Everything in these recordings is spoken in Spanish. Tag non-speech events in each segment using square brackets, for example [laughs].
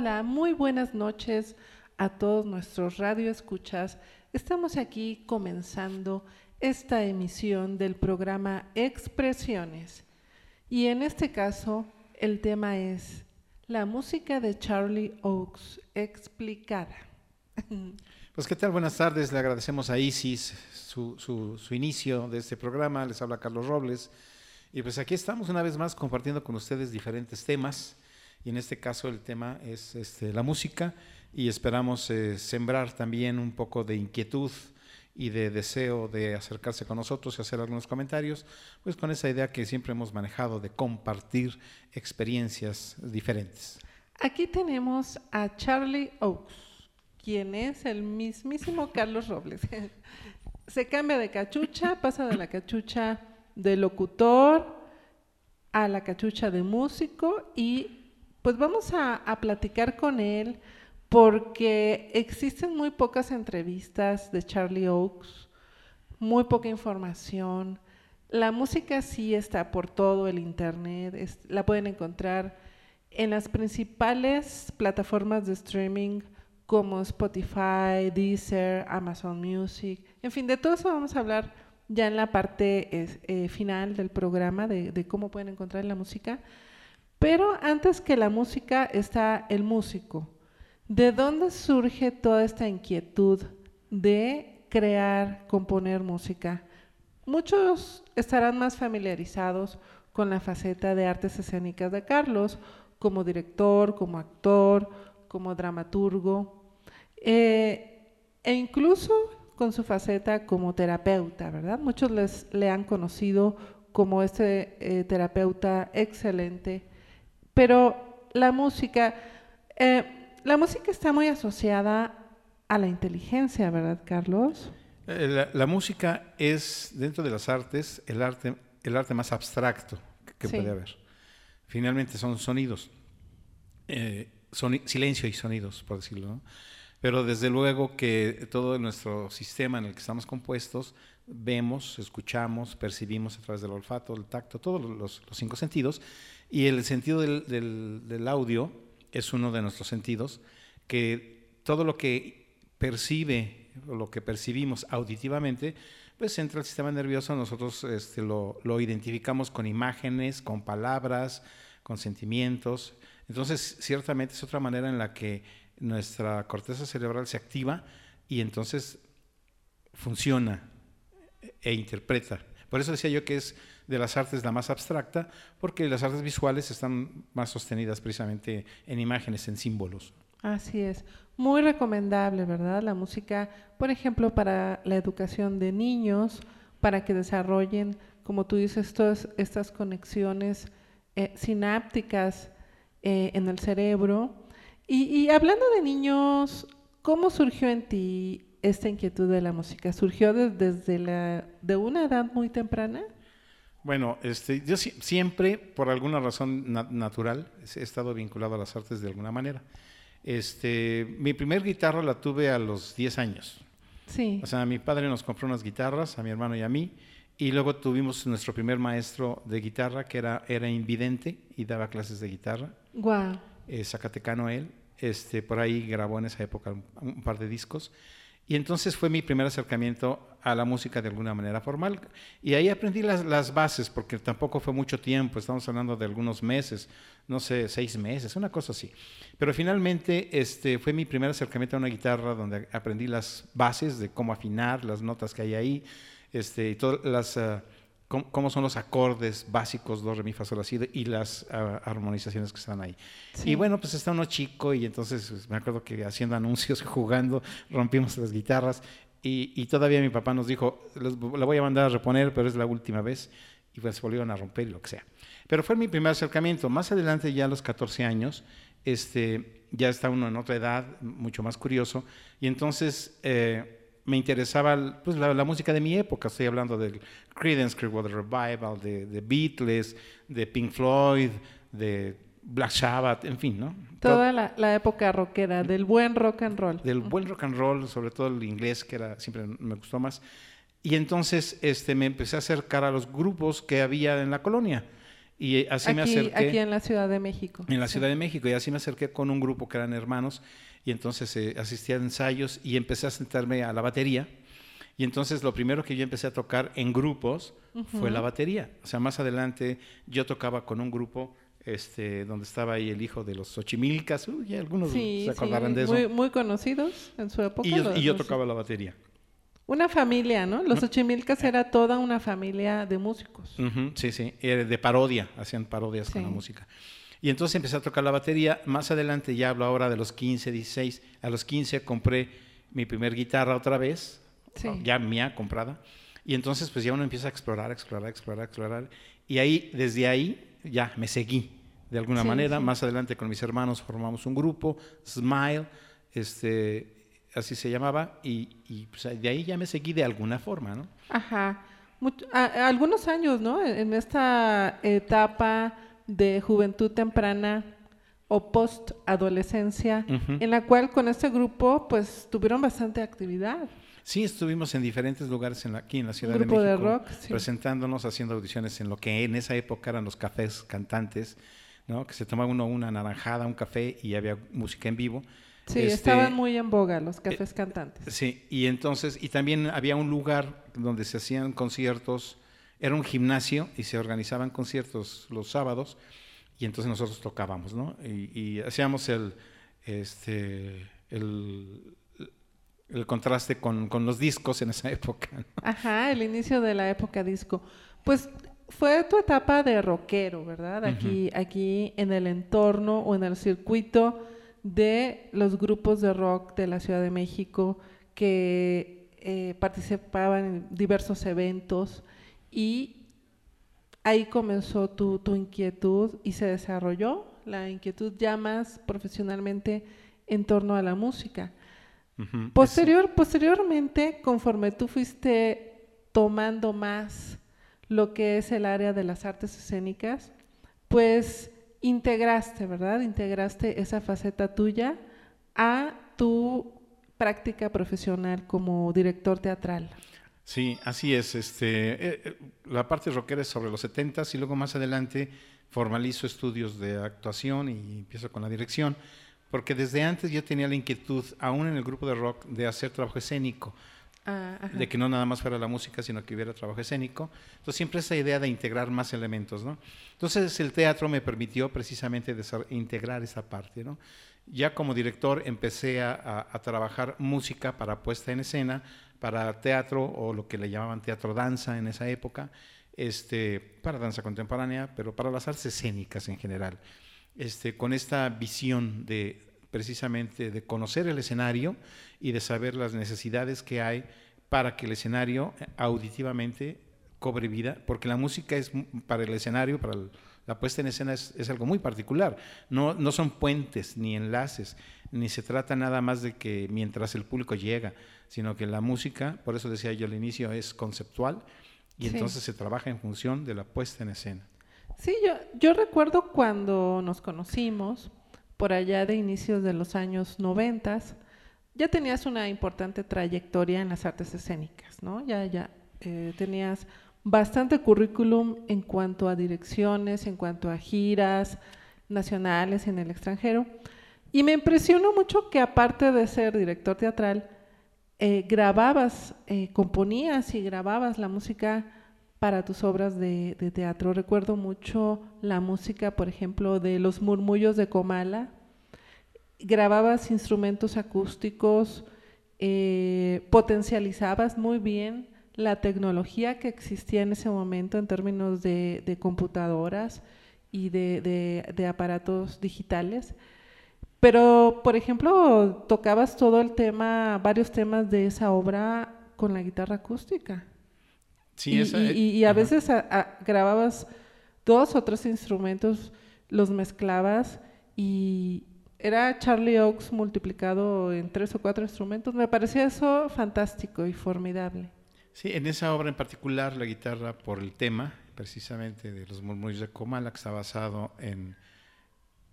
Hola, muy buenas noches a todos nuestros radioescuchas. Estamos aquí comenzando esta emisión del programa Expresiones. Y en este caso, el tema es la música de Charlie Oakes explicada. [laughs] Pues qué tal, buenas tardes. Le agradecemos a Isis su, su, inicio de este programa. Les habla Carlos Robles. Y pues aquí estamos una vez más compartiendo con ustedes diferentes temas. Y en este caso el tema es este, la música y esperamos eh, sembrar también un poco de inquietud y de deseo de acercarse con nosotros y hacer algunos comentarios, pues con esa idea que siempre hemos manejado de compartir experiencias diferentes. Aquí tenemos a Charlie Oakes, quien es el mismísimo Carlos Robles. [laughs] Se cambia de cachucha, pasa de la cachucha de locutor a la cachucha de músico y pues vamos a, platicar con él porque existen muy pocas entrevistas de Charlie Oakes, muy poca información. La música sí está por todo el Internet, la pueden encontrar en las principales plataformas de streaming como Spotify, Deezer, Amazon Music, en fin, de todo eso vamos a hablar ya en la parte eh, final del programa de cómo pueden encontrar la música. Pero antes que la música está el músico. ¿De dónde surge toda esta inquietud de crear, componer música? Muchos estarán más familiarizados con la faceta de artes escénicas de Carlos, como director, como actor, como dramaturgo, eh, e incluso con su faceta como terapeuta, ¿verdad? Muchos les, le han conocido como este eh, terapeuta excelente, pero la música... Eh, la música está muy asociada a la inteligencia, ¿verdad, Carlos? Eh, la, la, música es, dentro de las artes, el arte, el arte más abstracto que sí. puede haber. Finalmente son sonidos, eh, son, silencio y sonidos, por decirlo. ¿no? Pero desde luego que todo nuestro sistema en el que estamos compuestos, vemos, escuchamos, percibimos a través del olfato, el tacto, todos los, los cinco sentidos. Y el sentido del, del, audio es uno de nuestros sentidos, que todo lo que percibe, o lo que percibimos auditivamente, pues entra al sistema nervioso, nosotros este, lo, identificamos con imágenes, con palabras, con sentimientos. Entonces, ciertamente es otra manera en la que nuestra corteza cerebral se activa y entonces funciona e interpreta. Por eso decía yo que es de las artes la más abstracta, porque las artes visuales están más sostenidas precisamente en imágenes, en símbolos. Así es. Muy recomendable, ¿verdad? La música, por ejemplo, para la educación de niños, para que desarrollen, como tú dices, todas estas conexiones eh, sinápticas eh, en el cerebro. Y, hablando de niños, ¿cómo surgió en ti esta inquietud de la música? ¿Surgió desde la, de una edad muy temprana? Bueno, este, yo si, siempre, por alguna razón na natural, he estado vinculado a las artes de alguna manera. Este, mi primer guitarra la tuve a los 10 años. Sí. O sea, mi padre nos compró unas guitarras, a mi hermano y a mí, y luego tuvimos nuestro primer maestro de guitarra, que era, era invidente y daba clases de guitarra. Wow. Eh, Zacatecano él. Este, por ahí grabó en esa época un, un par de discos. Y entonces fue mi primer acercamiento a la música de alguna manera formal. Y ahí aprendí las, las, bases, porque tampoco fue mucho tiempo, estamos hablando de algunos meses, no sé, seis meses, una cosa así. Pero finalmente este, fue mi primer acercamiento a una guitarra donde aprendí las bases de cómo afinar, las notas que hay ahí, este, y todas las... Uh, cómo, cómo, son los acordes básicos, do, re, mi, fa, sol, la, si, y las uh, armonizaciones que están ahí. Sí. Y bueno, pues está uno chico y entonces pues, me acuerdo que haciendo anuncios, [laughs] jugando, rompimos las guitarras y, y, todavía mi papá nos dijo, la voy a mandar a reponer, pero es la última vez. Y pues volvieron a romper y lo que sea. Pero fue mi primer acercamiento. Más adelante, ya a los 14 años, este, ya está uno en otra edad, mucho más curioso, y entonces eh, me interesaba pues, la, música de mi época. Estoy hablando del Creedence Clearwater Revival, de, de Beatles, de Pink Floyd, de Black Sabbath, en fin, ¿no? Toda la, la, época rockera, del buen rock and roll. Del buen rock and roll, sobre todo el inglés, que era siempre me gustó más. Y entonces este, me empecé a acercar a los grupos que había en la colonia. Y así me acerqué. Aquí en la Ciudad de México. En la Ciudad de México. Y así me acerqué con un grupo que eran hermanos. Y entonces eh, asistía a ensayos y empecé a sentarme a la batería. Y entonces lo primero que yo empecé a tocar en grupos fue la batería. O sea, más adelante yo tocaba con un grupo este, donde estaba ahí el hijo de los Xochimilcas, uy, algunos se acordarán de eso. Muy, muy, conocidos en su época. Y yo, tocaba la batería. Una familia, ¿no? Los Xochimilcas era toda una familia de músicos. sí, sí, de parodia, hacían parodias con la música. Y entonces empecé a tocar la batería. Más adelante, ya hablo ahora de los 15, 16. A los 15 compré mi primer guitarra otra vez, ya mía comprada. Y entonces pues ya uno empieza a explorar, explorar, explorar, explorar. Y ahí, desde ahí, ya me seguí de alguna manera. Más adelante con mis hermanos formamos un grupo, Smile, este, así se llamaba, y, y pues, de ahí ya me seguí de alguna forma, ¿no? Ajá. algunos años, ¿no? En esta etapa de juventud temprana o post-adolescencia, en la cual con este grupo pues tuvieron bastante actividad. Sí, estuvimos en diferentes lugares en aquí en la Ciudad de México, de rock, presentándonos, haciendo audiciones en lo que en esa época eran los cafés cantantes, ¿no? Que se tomaba uno una naranjada, un café y había música en vivo. Sí, este, estaban muy en boga los cafés eh, cantantes. Sí, y entonces, y también había un lugar donde se hacían conciertos, era un gimnasio y se organizaban conciertos los sábados y entonces nosotros tocábamos, ¿no? Y, y hacíamos el, este, el, el contraste con, los discos en esa [laughs] época. Ajá, el inicio de la época disco. Pues fue tu etapa de rockero, ¿verdad? Aquí, aquí en el entorno o en el circuito de los grupos de rock de la Ciudad de México que eh, participaban en diversos eventos y ahí comenzó tu, tu inquietud y se desarrolló la inquietud ya más profesionalmente en torno a la música. Posterior, posteriormente, conforme tú fuiste tomando más lo que es el área de las artes escénicas, pues integraste, ¿verdad? Integraste esa faceta tuya a tu práctica profesional como director teatral. Sí, así es. Este, eh, la parte rockera es sobre los 70 y luego más adelante formalizo estudios de actuación y empiezo con la dirección porque desde antes yo tenía la inquietud, aún en el grupo de rock, de hacer trabajo escénico. Ah, de que no nada más fuera la música, sino que hubiera trabajo escénico. Entonces siempre esa idea de integrar más elementos, ¿no? Entonces el teatro me permitió precisamente integrar esa parte, ¿no? Ya como director empecé a, trabajar música para puesta en escena, para teatro o lo que le llamaban teatro danza en esa época, este, para danza contemporánea, pero para las artes escénicas en general. Este, con esta visión de precisamente de conocer el escenario y de saber las necesidades que hay para que el escenario eh, auditivamente cobre vida, porque la música es para el escenario, para la puesta en escena es, algo muy particular. No, no son puentes ni enlaces, ni se trata nada más de que mientras el público llega, sino que la música, por eso decía yo al inicio, es conceptual y entonces se trabaja en función de la puesta en escena. Sí, yo, yo recuerdo cuando nos conocimos, por allá de inicios de los años noventas, ya tenías una importante trayectoria en las artes escénicas, ¿no? Ya, ya eh, tenías bastante currículum en cuanto a direcciones, en cuanto a giras nacionales en el extranjero. Y me impresionó mucho que aparte de ser director teatral, eh, grababas, eh, componías y grababas la música para tus obras de, teatro. Recuerdo mucho la música, por ejemplo, de Los Murmullos de Comala. Grababas instrumentos acústicos, eh, potencializabas muy bien la tecnología que existía en ese momento en términos de, computadoras y de, aparatos digitales. Pero, por ejemplo, tocabas todo el tema, varios temas de esa obra con la guitarra acústica y, a veces grababas dos o tres instrumentos, los mezclabas y era Charlie Oaks multiplicado en tres o cuatro instrumentos. Me parecía eso fantástico y formidable. Sí, en esa obra en particular, la guitarra por el tema, precisamente de los murmullos de Comala, que está basado en,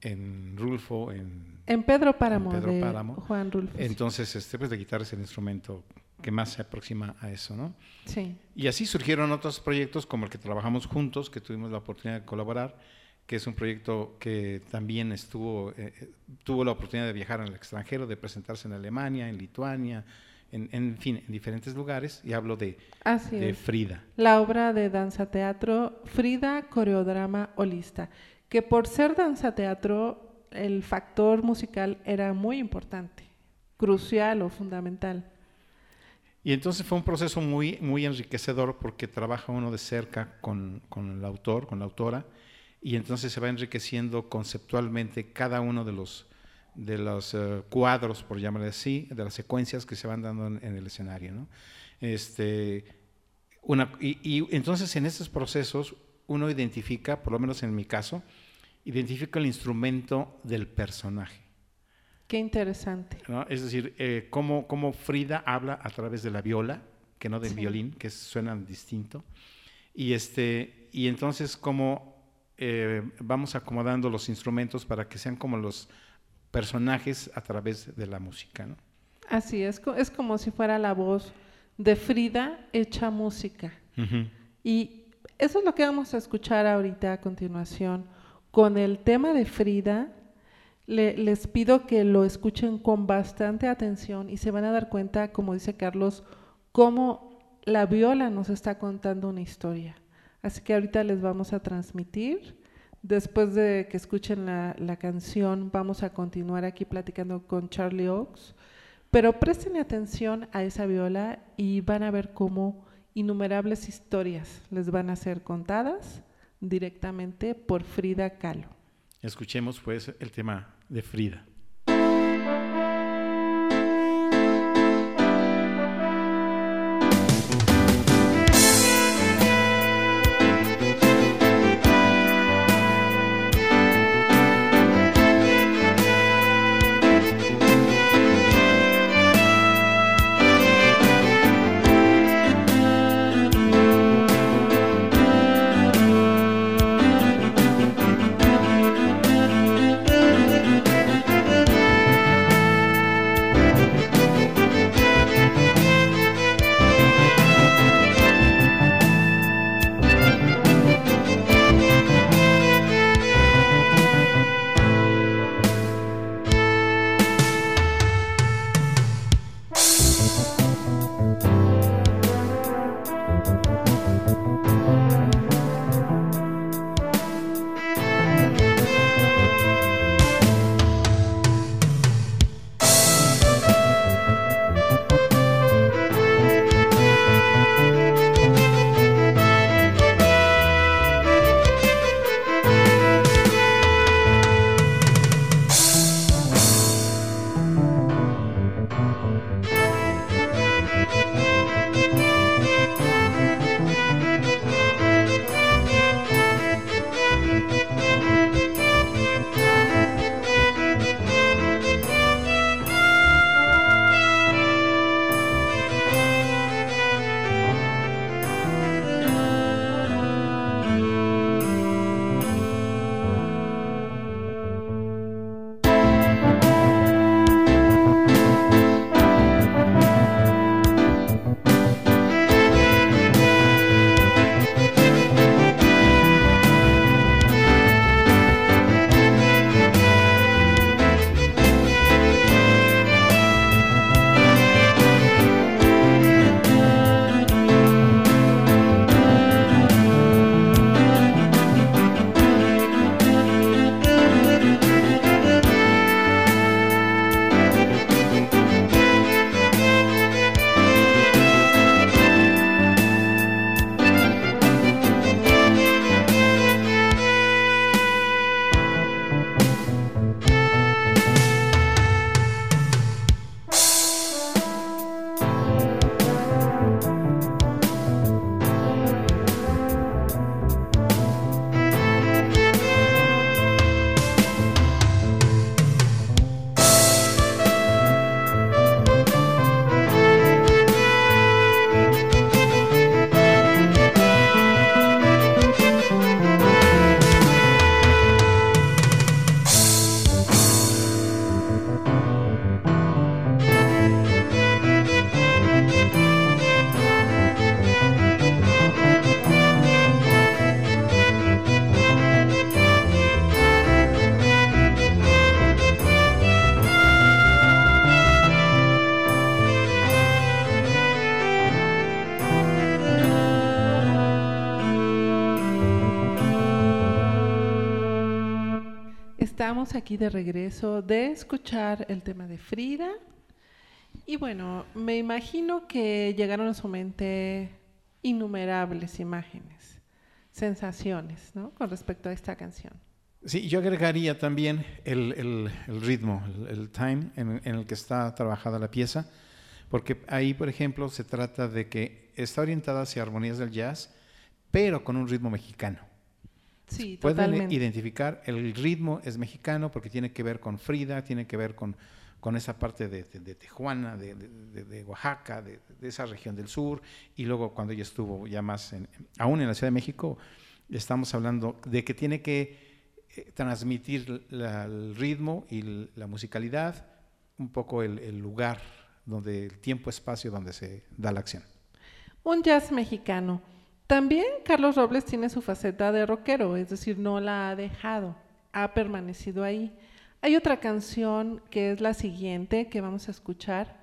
en Rulfo, en, en Pedro Páramo, de Juan Rulfo. Entonces, este, pues la guitarra es el instrumento que más se aproxima a eso, ¿no? Sí. Y así surgieron otros proyectos como el que trabajamos juntos, que tuvimos la oportunidad de colaborar, que es un proyecto que también estuvo, eh, eh, tuvo la oportunidad de viajar al extranjero, de presentarse en Alemania, en Lituania, en, fin, en diferentes lugares, y hablo de, de Frida. La obra de danza teatro Frida Coreodrama Holista, que por ser danza teatro, el factor musical era muy importante, crucial o fundamental. Y entonces fue un proceso muy, muy enriquecedor porque trabaja uno de cerca con, con el autor, con la autora, y entonces se va enriqueciendo conceptualmente cada uno de los, de los eh, cuadros, por llamarle así, de las secuencias que se van dando en, el escenario. ¿no? Este, una, y, y, entonces en estos procesos uno identifica, por lo menos en mi caso, identifica el instrumento del personaje. Qué interesante. Es decir, eh, cómo, cómo, Frida habla a través de la viola, que no del violín, que suenan distinto. Y, este, y entonces cómo eh, vamos acomodando los instrumentos para que sean como los personajes a través de la música. ¿no? Así es, es como si fuera la voz de Frida hecha música. Y eso es lo que vamos a escuchar ahorita a continuación. Con el tema de Frida, les pido que lo escuchen con bastante atención y se van a dar cuenta, como dice Carlos, cómo la viola nos está contando una historia. Así que ahorita les vamos a transmitir. Después de que escuchen la, la canción, vamos a continuar aquí platicando con Charlie Oaks. Pero presten atención a esa viola y van a ver cómo innumerables historias les van a ser contadas directamente por Frida Kahlo. Escuchemos pues el tema de Frida. Estamos aquí de regreso de escuchar el tema de Frida. Y bueno, me imagino que llegaron a su mente innumerables imágenes, sensaciones, ¿no? Con respecto a esta canción. Sí, yo agregaría también el, ritmo, el, time en, el que está trabajada la pieza, porque ahí, por ejemplo, se trata de que está orientada hacia armonías del jazz, pero con un ritmo mexicano. Sí, Pueden identificar, el ritmo es mexicano porque tiene que ver con Frida, tiene que ver con, con esa parte de, de, Tijuana, de, Oaxaca, de, esa región del sur, y luego cuando ella estuvo ya más, en, aún en la Ciudad de México, estamos hablando de que tiene que eh, transmitir el ritmo y la musicalidad, un poco el, el lugar donde el tiempo-espacio donde se da la acción. Un jazz mexicano. También Carlos Robles tiene su faceta de rockero, es decir, no la ha dejado, ha permanecido ahí. Hay otra canción que es la siguiente que vamos a escuchar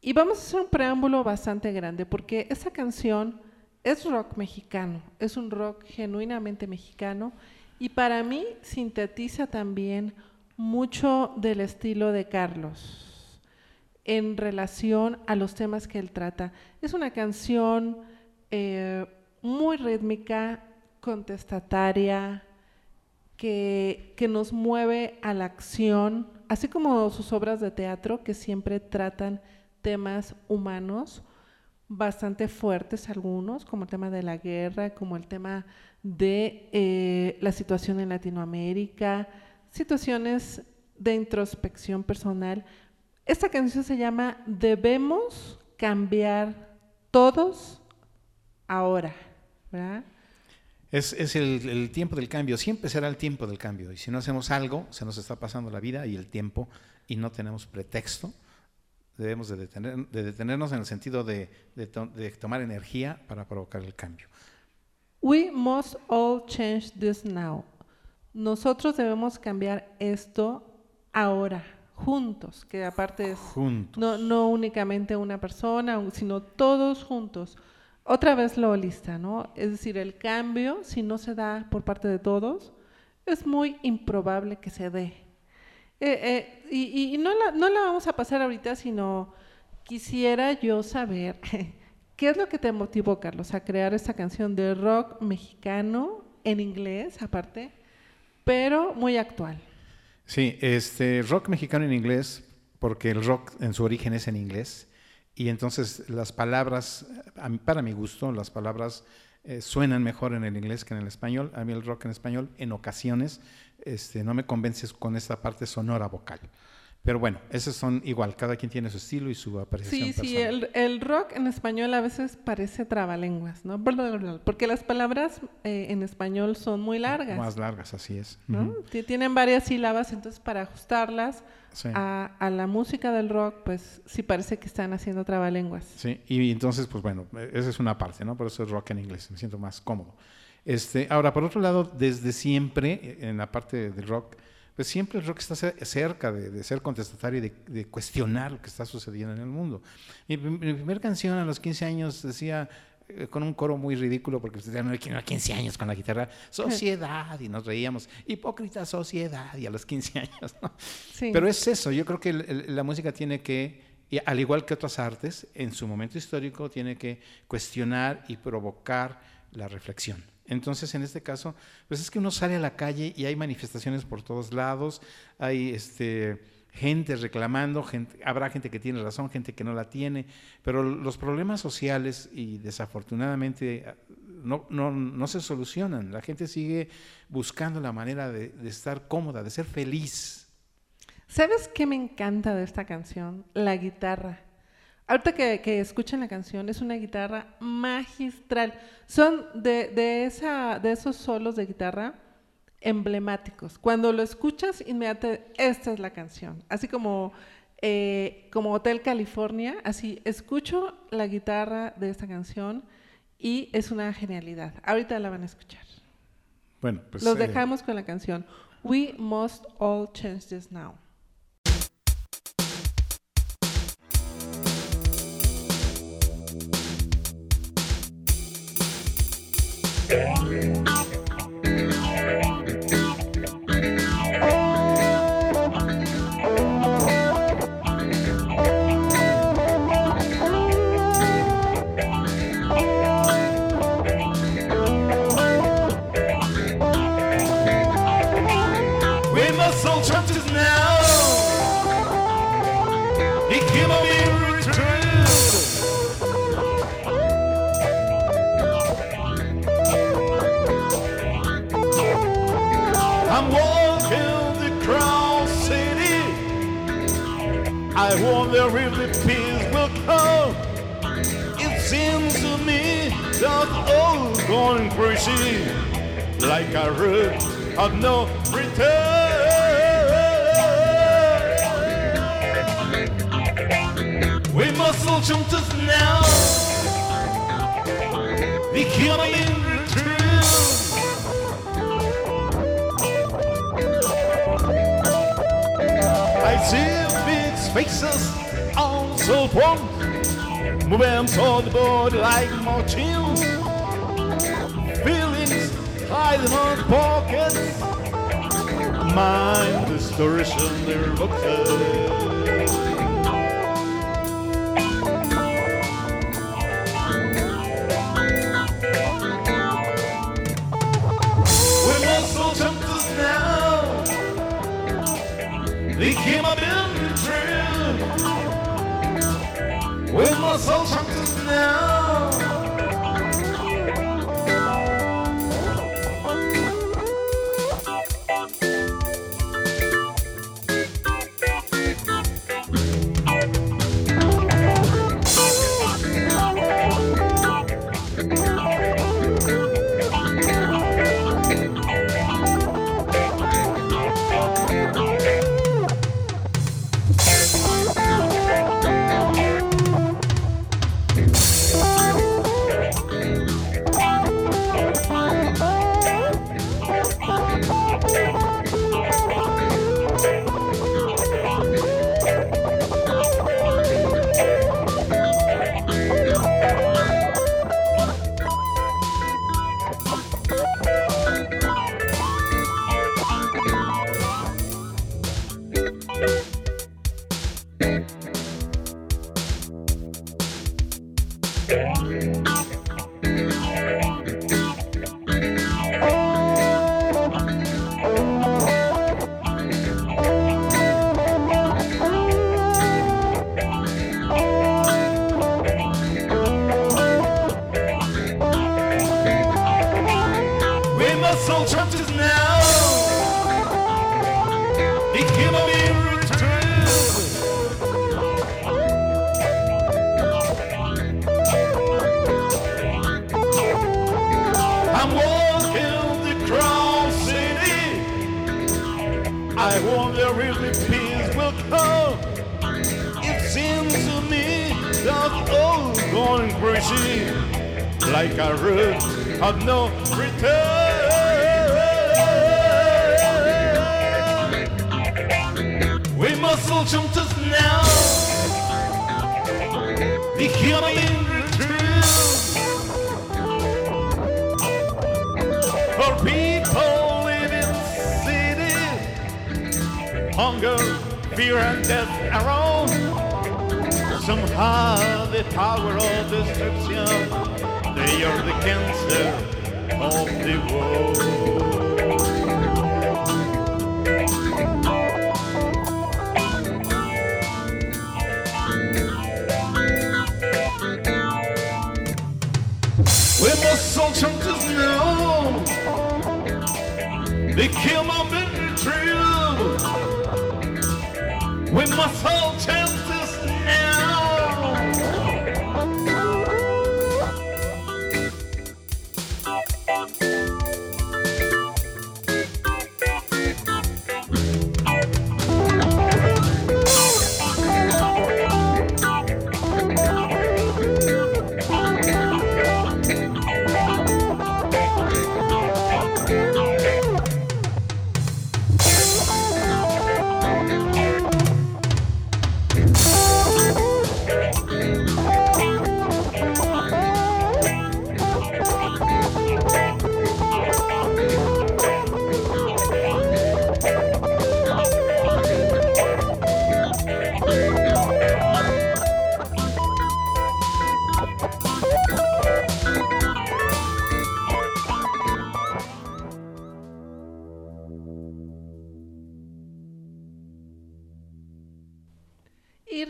y vamos a hacer un preámbulo bastante grande porque esa canción es rock mexicano, es un rock genuinamente mexicano y para mí sintetiza también mucho del estilo de Carlos en relación a los temas que él trata. Es una canción eh, muy rítmica, contestataria, que, que, nos mueve a la acción, así como sus obras de teatro que siempre tratan temas humanos bastante fuertes algunos, como el tema de la guerra, como el tema de eh, la situación en Latinoamérica, situaciones de introspección personal. Esta canción se llama Debemos cambiar todos ahora, ¿verdad? Es, el, tiempo del cambio, siempre será el tiempo del cambio. Y si no hacemos algo, se nos está pasando la vida y el tiempo y no tenemos pretexto. Debemos de, detener, de detenernos en el sentido de, de, tomar energía para provocar el cambio. We must all change this now. Nosotros debemos cambiar esto ahora, juntos, que aparte es No, no únicamente una persona, sino todos juntos otra vez lo lista, ¿no? Es decir, el cambio, si no se da por parte de todos, es muy improbable que se dé. Eh, eh, y, no, la, vamos a pasar ahorita, sino quisiera yo saber [laughs] qué es lo que te motivó, Carlos, a crear esta canción de rock mexicano en inglés, aparte, pero muy actual. Sí, este rock mexicano en inglés, porque el rock en su origen es en inglés y entonces las palabras, para mi gusto, las palabras eh, suenan mejor en el inglés que en el español. A mí el rock en español en ocasiones este, no me convence con esta parte sonora vocal. Pero bueno, esos son igual, cada quien tiene su estilo y su apreciación. Sí, sí, el, el, rock en español a veces parece trabalenguas, ¿no? Porque las palabras eh, en español son muy largas. Más largas, así es. Tienen varias sílabas, entonces para ajustarlas a, a, la música del rock, pues sí parece que están haciendo trabalenguas. Sí, y entonces, pues bueno, esa es una parte, ¿no? Por eso es rock en inglés, me siento más cómodo. Este, ahora, por otro lado, desde siempre, en la parte del rock, pues siempre el rock está cerca de, ser contestatario y de, cuestionar lo que está sucediendo en el mundo. Mi, primera canción a los 15 años decía, eh, con un coro muy ridículo, porque usted tenía 15 años con la guitarra, sociedad, y nos reíamos, hipócrita sociedad, y a los 15 años, ¿no? Pero es eso, yo creo que la música tiene que, al igual que otras artes, en su momento histórico, tiene que cuestionar y provocar la reflexión. Entonces, en este caso, pues es que uno sale a la calle y hay manifestaciones por todos lados, hay este, gente reclamando, habrá gente que tiene razón, gente que no la tiene, pero los problemas sociales y desafortunadamente no, no, no se solucionan. La gente sigue buscando la manera de estar cómoda, de ser feliz. ¿Sabes qué me encanta de esta canción? La guitarra. Ahorita que, escuchen la canción, es una guitarra magistral. Son de, de, esa, de esos solos de guitarra emblemáticos. Cuando lo escuchas, inmediatamente, esta es la canción. Así como, eh, como Hotel California, así escucho la guitarra de esta canción y es una genialidad. Ahorita la van a escuchar. Bueno, pues. Los eh, dejamos con la canción We Must All Change This Now. Yeah. If the peace will come. It seems to me that all going crazy, like a root of no return. We must all jump to now. The killing faces all so warm. Moving toward the board like more chill. Feelings hiding on pockets. Mind distortion, they're looking. They came up in We must all jump to now.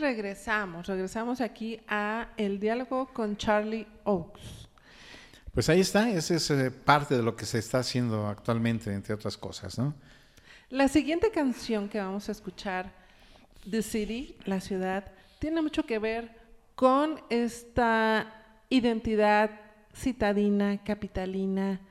Regresamos, regresamos aquí a el diálogo con Charlie Oakes. Pues ahí está, esa es eh, parte de lo que se está haciendo actualmente, entre otras cosas, ¿no? La siguiente canción que vamos a escuchar The City, la ciudad, tiene mucho que ver con esta identidad citadina, capitalina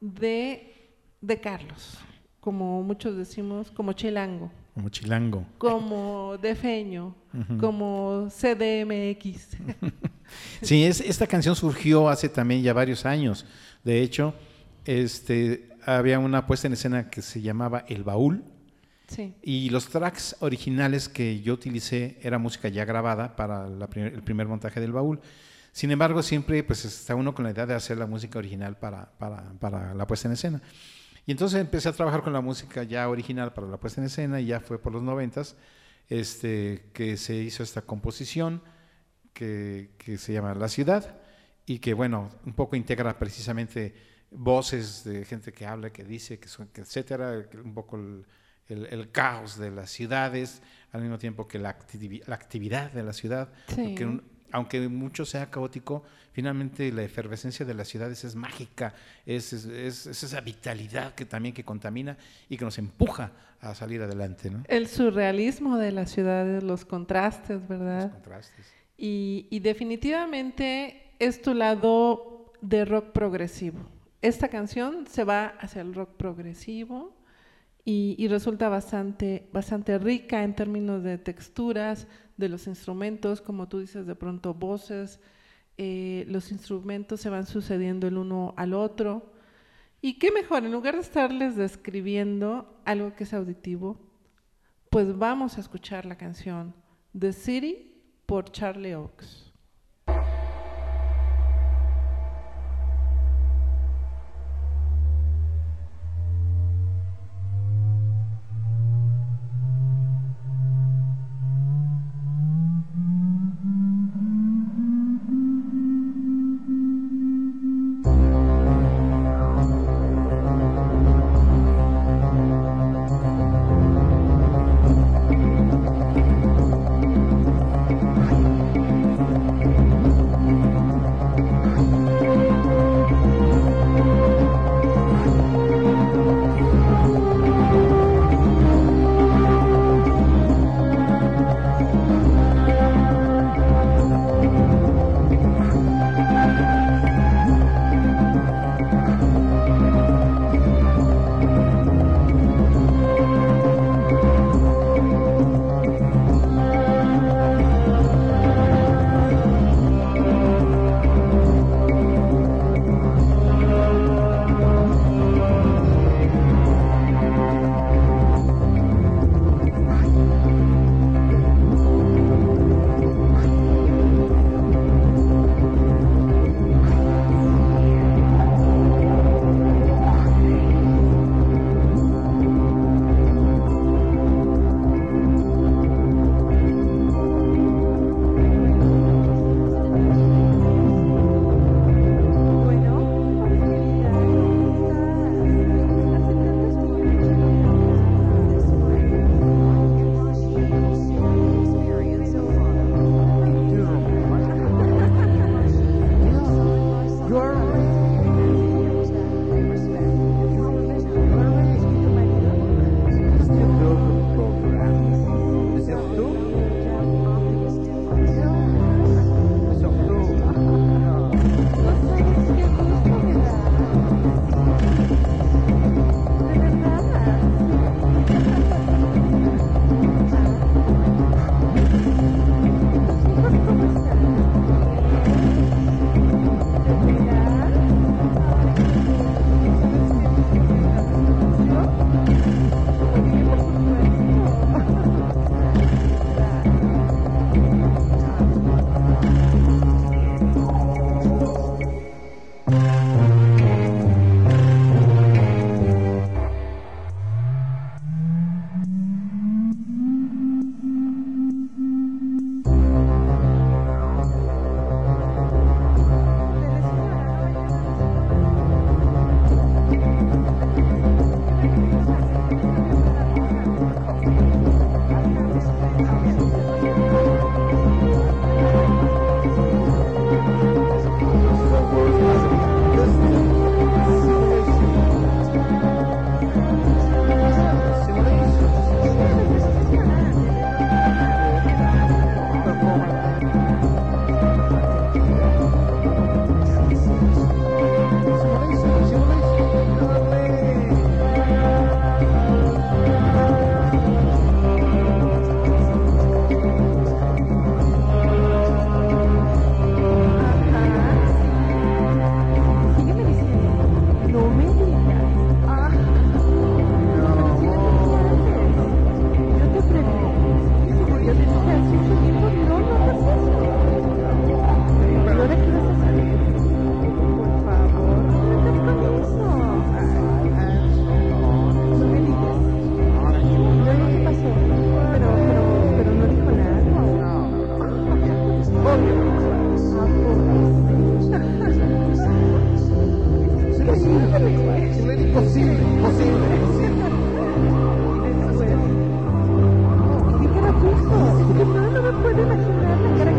de, de Carlos, como muchos decimos, como chilango. Como chilango. Como defeño, como CDMX. [laughs] sí, es, esta canción surgió hace también ya varios años. De hecho, este, había una puesta en escena que se llamaba El Baúl. Y los tracks originales que yo utilicé era música ya grabada para el primer montaje del baúl. Sin embargo, siempre pues está uno con la idea de hacer la música original para, para, para la puesta en escena. Y entonces empecé a trabajar con la música ya original para la puesta en escena y ya fue por los noventas este, que se hizo esta composición que, que, se llama La Ciudad y que, bueno, un poco integra precisamente voces de gente que habla, que dice, que, son, que etcétera, un poco el, el, caos de las ciudades, al mismo tiempo que la, la actividad de la ciudad. Sí aunque mucho sea caótico, finalmente la efervescencia de las ciudades es mágica, es, esa vitalidad que también que contamina y que nos empuja a salir adelante. El surrealismo de las ciudades, los contrastes, ¿verdad? Los contrastes. Y, definitivamente es tu lado de rock progresivo. Esta canción se va hacia el rock progresivo y, resulta bastante, bastante rica en términos de texturas, de los instrumentos, como tú dices, de pronto voces, eh, los instrumentos se van sucediendo el uno al otro. Y qué mejor, en lugar de estarles describiendo algo que es auditivo, pues vamos a escuchar la canción The City por Charlie Oaks. imposible. Imposible, imposible, imposible. Y después. ¿Y qué era justo? Es que no, no me puedo imaginar la cara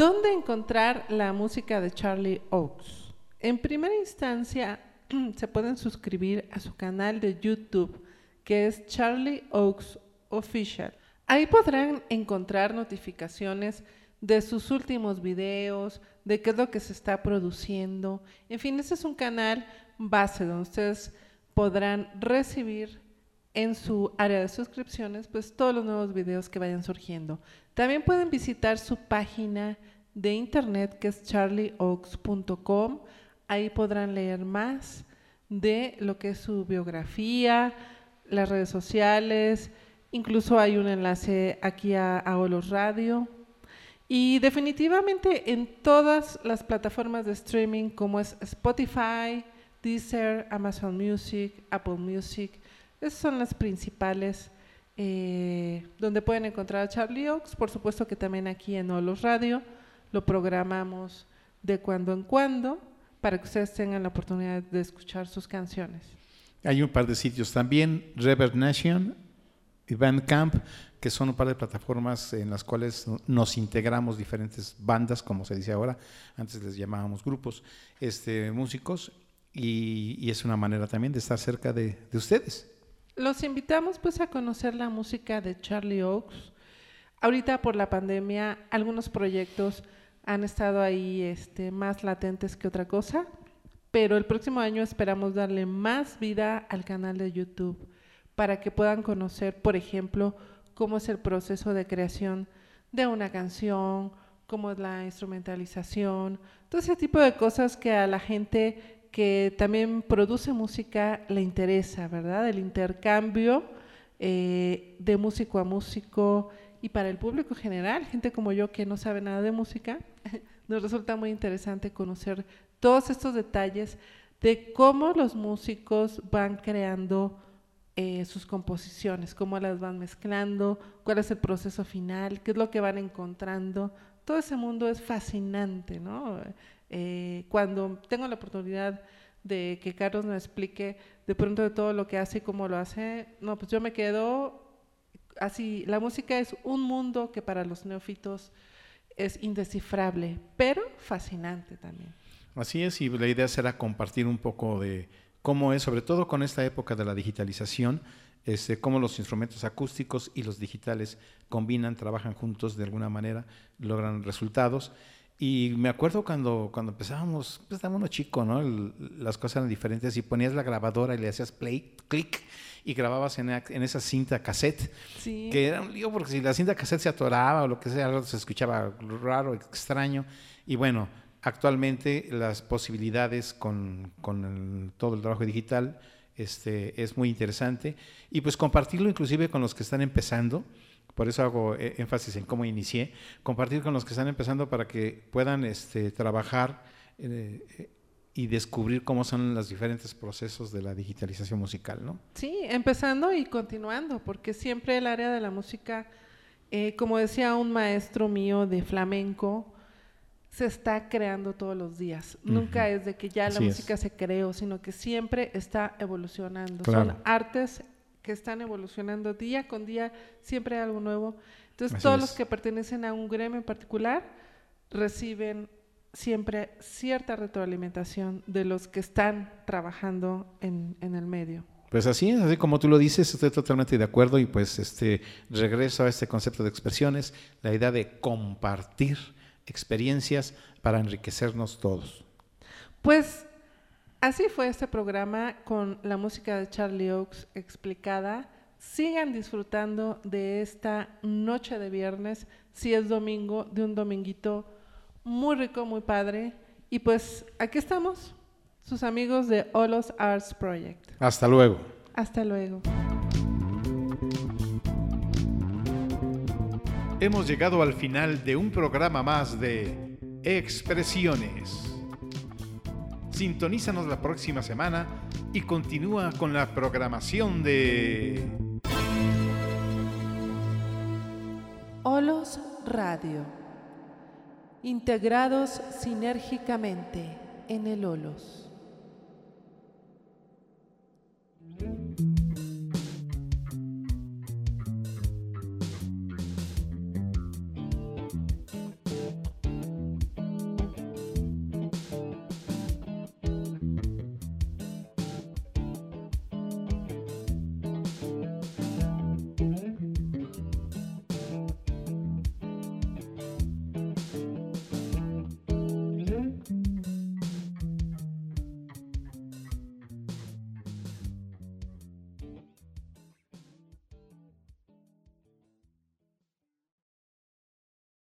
¿Dónde encontrar la música de Charlie Oaks? En primera instancia, [clears throat] se pueden suscribir a su canal de YouTube, que es Charlie Oaks Official. Ahí podrán encontrar notificaciones de sus últimos videos, de qué es lo que se está produciendo. En fin, ese es un canal base donde ustedes podrán recibir en su área de suscripciones pues todos los nuevos videos que vayan surgiendo. También pueden visitar su página de internet que es charlieoaks.com. Ahí podrán leer más de lo que es su biografía, las redes sociales, incluso hay un enlace aquí a, a Olos Radio. Y definitivamente en todas las plataformas de streaming como es Spotify, Deezer, Amazon Music, Apple Music, esas son las principales eh, donde pueden encontrar a Charlie Oaks. Por supuesto que también aquí en Olos Radio lo programamos de cuando en cuando para que ustedes tengan la oportunidad de escuchar sus canciones. Hay un par de sitios también, Reverb Nation y Bandcamp, que son un par de plataformas en las cuales nos integramos diferentes bandas, como se dice ahora, antes les llamábamos grupos, este, músicos, y, es una manera también de estar cerca de, de ustedes. Los invitamos pues a conocer la música de Charlie Oaks. Ahorita por la pandemia algunos proyectos han estado ahí este, más latentes que otra cosa, pero el próximo año esperamos darle más vida al canal de YouTube para que puedan conocer, por ejemplo, cómo es el proceso de creación de una canción, cómo es la instrumentalización, todo ese tipo de cosas que a la gente que también produce música le interesa, ¿verdad? El intercambio eh, de músico a músico y para el público general, gente como yo que no sabe nada de música, [laughs] nos resulta muy interesante conocer todos estos detalles de cómo los músicos van creando eh, sus composiciones, cómo las van mezclando, cuál es el proceso final, qué es lo que van encontrando. Todo ese mundo es fascinante, ¿no? Eh, cuando tengo la oportunidad de que Carlos me explique de pronto de todo lo que hace y cómo lo hace, no, pues yo me quedo así, la música es un mundo que para los neófitos es indescifrable, pero fascinante también. Así es, y la idea será compartir un poco de cómo es, sobre todo con esta época de la digitalización, este, cómo los instrumentos acústicos y los digitales combinan, trabajan juntos de alguna manera, logran resultados. Y me acuerdo cuando, cuando empezábamos, pues estábamos chico, ¿no? las cosas eran diferentes y ponías la grabadora y le hacías play, clic y grababas en, en esa cinta cassette. Que era un lío porque si la cinta cassette se atoraba o lo que sea, se escuchaba raro, extraño. Y bueno, actualmente las posibilidades con, con todo el trabajo digital este, es muy interesante. Y pues compartirlo inclusive con los que están empezando por eso hago eh, énfasis en cómo inicié, compartir con los que están empezando para que puedan este, trabajar eh, y descubrir cómo son los diferentes procesos de la digitalización musical, ¿no? Sí, empezando y continuando, porque siempre el área de la música, eh, como decía un maestro mío de flamenco, se está creando todos los días. Nunca es de que ya la música se creó, sino que siempre está evolucionando. Son artes que están evolucionando día con día, siempre hay algo nuevo. Entonces, todos los que pertenecen a un gremio en particular reciben siempre cierta retroalimentación de los que están trabajando en, en el medio. Pues así, así como tú lo dices, estoy totalmente de acuerdo y pues este regreso a este concepto de expresiones, la idea de compartir experiencias para enriquecernos todos. Pues Así fue este programa con la música de Charlie Oaks explicada. Sigan disfrutando de esta noche de viernes, si es domingo, de un dominguito muy rico, muy padre. Y pues aquí estamos, sus amigos de Olos Arts Project. Hasta luego. Hasta luego. Hemos llegado al final de un programa más de Expresiones. Sintonízanos la próxima semana y continúa con la programación de Olos Radio. Integrados sinérgicamente en el Olos.